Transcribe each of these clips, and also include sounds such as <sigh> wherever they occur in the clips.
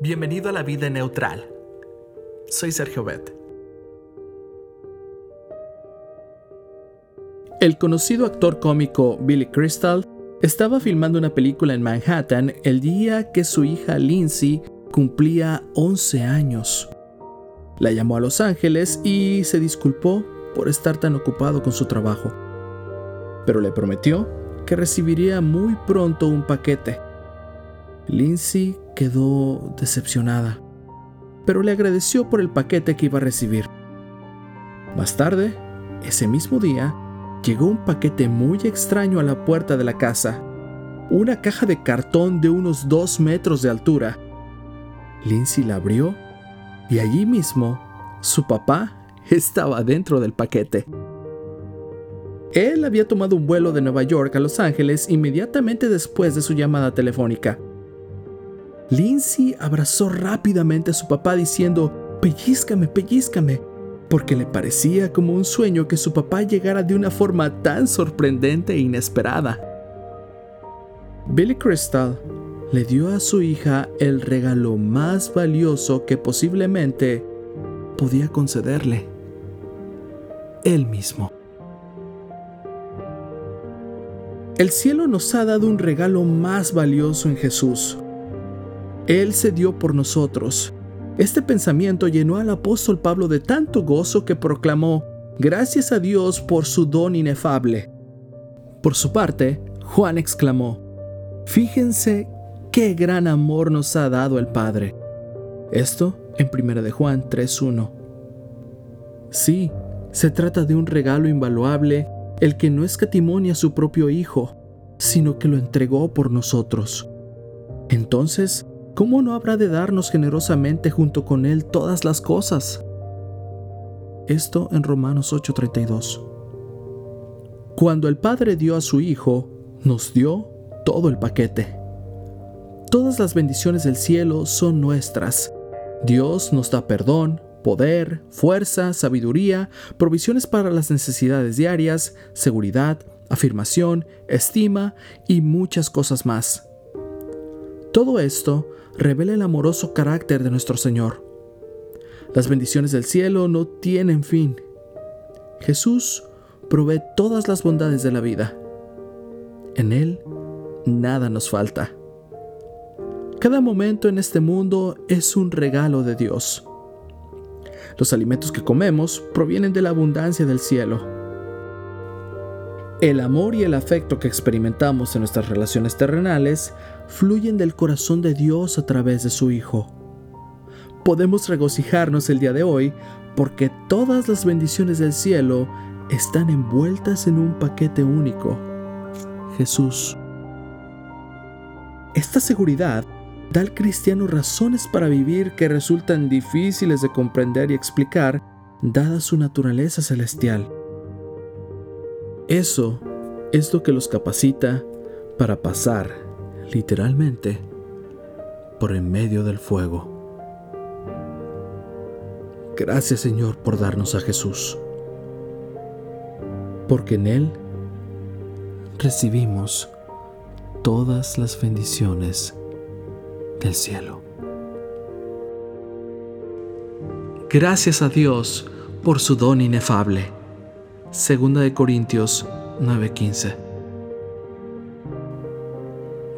Bienvenido a la vida neutral. Soy Sergio Bet. El conocido actor cómico Billy Crystal estaba filmando una película en Manhattan el día que su hija Lindsay cumplía 11 años. La llamó a Los Ángeles y se disculpó por estar tan ocupado con su trabajo. Pero le prometió que recibiría muy pronto un paquete. Lindsay quedó decepcionada, pero le agradeció por el paquete que iba a recibir. Más tarde, ese mismo día, llegó un paquete muy extraño a la puerta de la casa. Una caja de cartón de unos dos metros de altura. Lindsay la abrió y allí mismo su papá <laughs> estaba dentro del paquete. Él había tomado un vuelo de Nueva York a Los Ángeles inmediatamente después de su llamada telefónica. Lindsay abrazó rápidamente a su papá diciendo, pellizcame, pellizcame, porque le parecía como un sueño que su papá llegara de una forma tan sorprendente e inesperada. Billy Crystal le dio a su hija el regalo más valioso que posiblemente podía concederle. Él mismo. El cielo nos ha dado un regalo más valioso en Jesús él se dio por nosotros. Este pensamiento llenó al apóstol Pablo de tanto gozo que proclamó, Gracias a Dios por su don inefable. Por su parte, Juan exclamó, Fíjense qué gran amor nos ha dado el Padre. Esto en 1 de Juan 3.1. Sí, se trata de un regalo invaluable, el que no escatimonia a su propio Hijo, sino que lo entregó por nosotros. Entonces, ¿cómo no habrá de darnos generosamente junto con Él todas las cosas? Esto en Romanos 8:32. Cuando el Padre dio a su Hijo, nos dio todo el paquete. Todas las bendiciones del cielo son nuestras. Dios nos da perdón, poder, fuerza, sabiduría, provisiones para las necesidades diarias, seguridad, afirmación, estima y muchas cosas más. Todo esto revela el amoroso carácter de nuestro Señor. Las bendiciones del cielo no tienen fin. Jesús provee todas las bondades de la vida. En Él nada nos falta. Cada momento en este mundo es un regalo de Dios. Los alimentos que comemos provienen de la abundancia del cielo. El amor y el afecto que experimentamos en nuestras relaciones terrenales fluyen del corazón de Dios a través de su Hijo. Podemos regocijarnos el día de hoy porque todas las bendiciones del cielo están envueltas en un paquete único, Jesús. Esta seguridad da al cristiano razones para vivir que resultan difíciles de comprender y explicar, dada su naturaleza celestial. Eso es lo que los capacita para pasar literalmente, por en medio del fuego. Gracias Señor por darnos a Jesús, porque en Él recibimos todas las bendiciones del cielo. Gracias a Dios por su don inefable. Segunda de Corintios 9:15.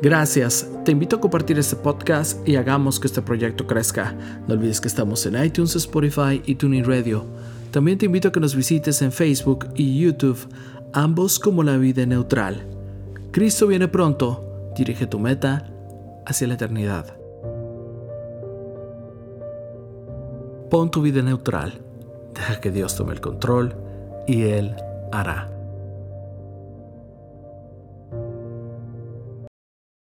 Gracias, te invito a compartir este podcast y hagamos que este proyecto crezca. No olvides que estamos en iTunes, Spotify y Tuning Radio. También te invito a que nos visites en Facebook y YouTube, ambos como la vida neutral. Cristo viene pronto, dirige tu meta hacia la eternidad. Pon tu vida neutral, deja que Dios tome el control y Él hará.